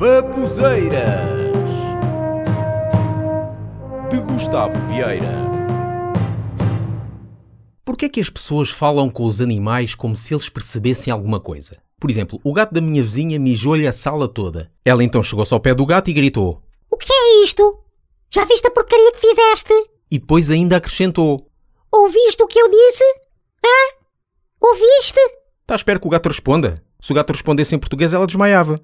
Babuzeiras de Gustavo Vieira. Porquê é que as pessoas falam com os animais como se eles percebessem alguma coisa? Por exemplo, o gato da minha vizinha mijou-lhe a sala toda. Ela então chegou-se ao pé do gato e gritou. O que é isto? Já viste a porcaria que fizeste? E depois ainda acrescentou. Ouviste o que eu disse? Hã? Ouviste? Está à espera que o gato responda. Se o gato respondesse em português, ela desmaiava.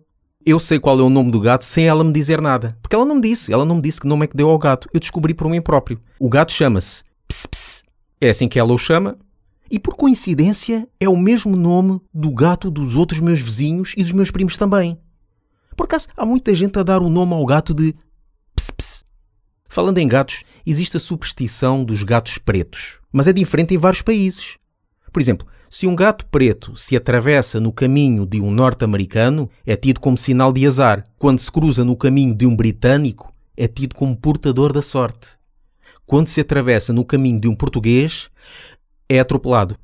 Eu sei qual é o nome do gato sem ela me dizer nada. Porque ela não me disse. Ela não me disse que nome é que deu ao gato. Eu descobri por mim próprio. O gato chama-se Ps Ps. É assim que ela o chama. E por coincidência, é o mesmo nome do gato dos outros meus vizinhos e dos meus primos também. Por acaso, há muita gente a dar o nome ao gato de Ps Ps. Falando em gatos, existe a superstição dos gatos pretos. Mas é diferente em vários países. Por exemplo, se um gato preto se atravessa no caminho de um norte-americano, é tido como sinal de azar. Quando se cruza no caminho de um britânico, é tido como portador da sorte. Quando se atravessa no caminho de um português, é atropelado.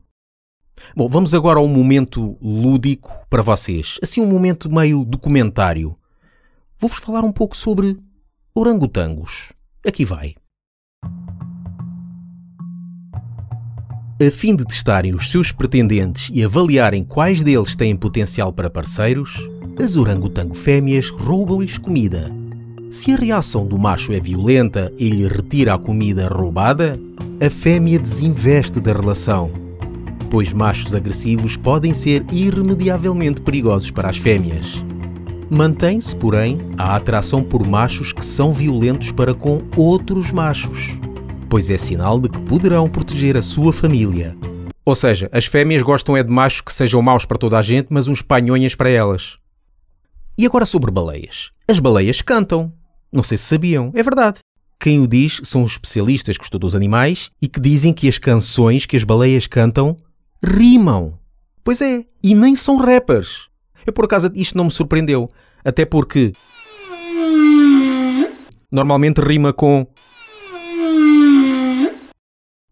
Bom, vamos agora a um momento lúdico para vocês. Assim, um momento meio documentário. Vou-vos falar um pouco sobre orangotangos. Aqui vai. A fim de testarem os seus pretendentes e avaliarem quais deles têm potencial para parceiros, as orangotango fêmeas roubam-lhes comida. Se a reação do macho é violenta e lhe retira a comida roubada, a fêmea desinveste da relação, pois machos agressivos podem ser irremediavelmente perigosos para as fêmeas. Mantém-se, porém, a atração por machos que são violentos para com outros machos pois é sinal de que poderão proteger a sua família. Ou seja, as fêmeas gostam é de machos que sejam maus para toda a gente, mas uns panhonhas para elas. E agora sobre baleias. As baleias cantam. Não sei se sabiam, é verdade. Quem o diz são os especialistas que estudam os animais e que dizem que as canções que as baleias cantam rimam. Pois é, e nem são rappers. Eu por acaso isto não me surpreendeu, até porque normalmente rima com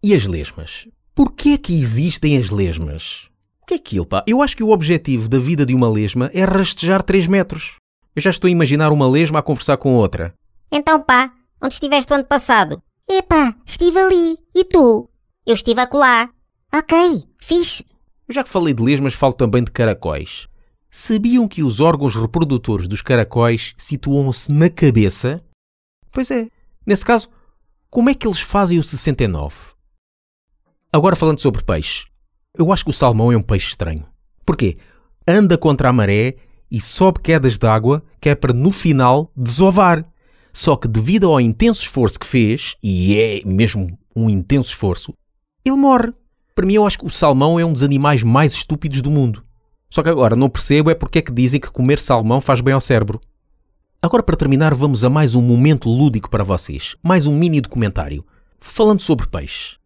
e as lesmas? Porquê é que existem as lesmas? O que é aquilo, pá? Eu acho que o objetivo da vida de uma lesma é rastejar 3 metros. Eu já estou a imaginar uma lesma a conversar com outra. Então, pá, onde estiveste o ano passado? Epá, estive ali. E tu? Eu estive acolá. Ok, fixe. Eu já que falei de lesmas, falo também de caracóis. Sabiam que os órgãos reprodutores dos caracóis situam-se na cabeça? Pois é. Nesse caso, como é que eles fazem o 69? Agora falando sobre peixe, eu acho que o salmão é um peixe estranho. Porquê? Anda contra a maré e sobe quedas de água que é para no final desovar. Só que devido ao intenso esforço que fez, e é mesmo um intenso esforço, ele morre. Para mim eu acho que o salmão é um dos animais mais estúpidos do mundo. Só que agora não percebo é porque é que dizem que comer salmão faz bem ao cérebro. Agora para terminar vamos a mais um momento lúdico para vocês. Mais um mini documentário. Falando sobre peixe.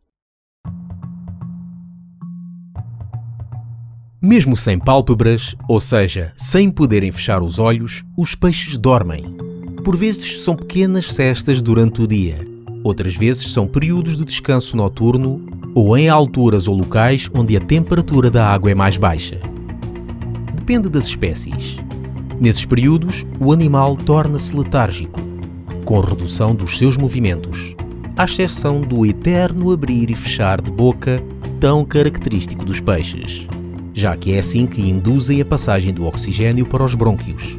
Mesmo sem pálpebras, ou seja, sem poderem fechar os olhos, os peixes dormem. Por vezes são pequenas cestas durante o dia, outras vezes são períodos de descanso noturno ou em alturas ou locais onde a temperatura da água é mais baixa. Depende das espécies. Nesses períodos, o animal torna-se letárgico, com redução dos seus movimentos, à exceção do eterno abrir e fechar de boca tão característico dos peixes já que é assim que induzem a passagem do oxigênio para os brônquios.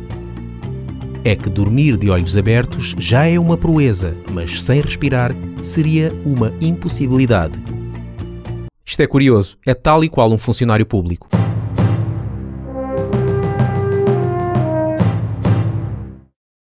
É que dormir de olhos abertos já é uma proeza, mas sem respirar seria uma impossibilidade. Isto é curioso, é tal e qual um funcionário público.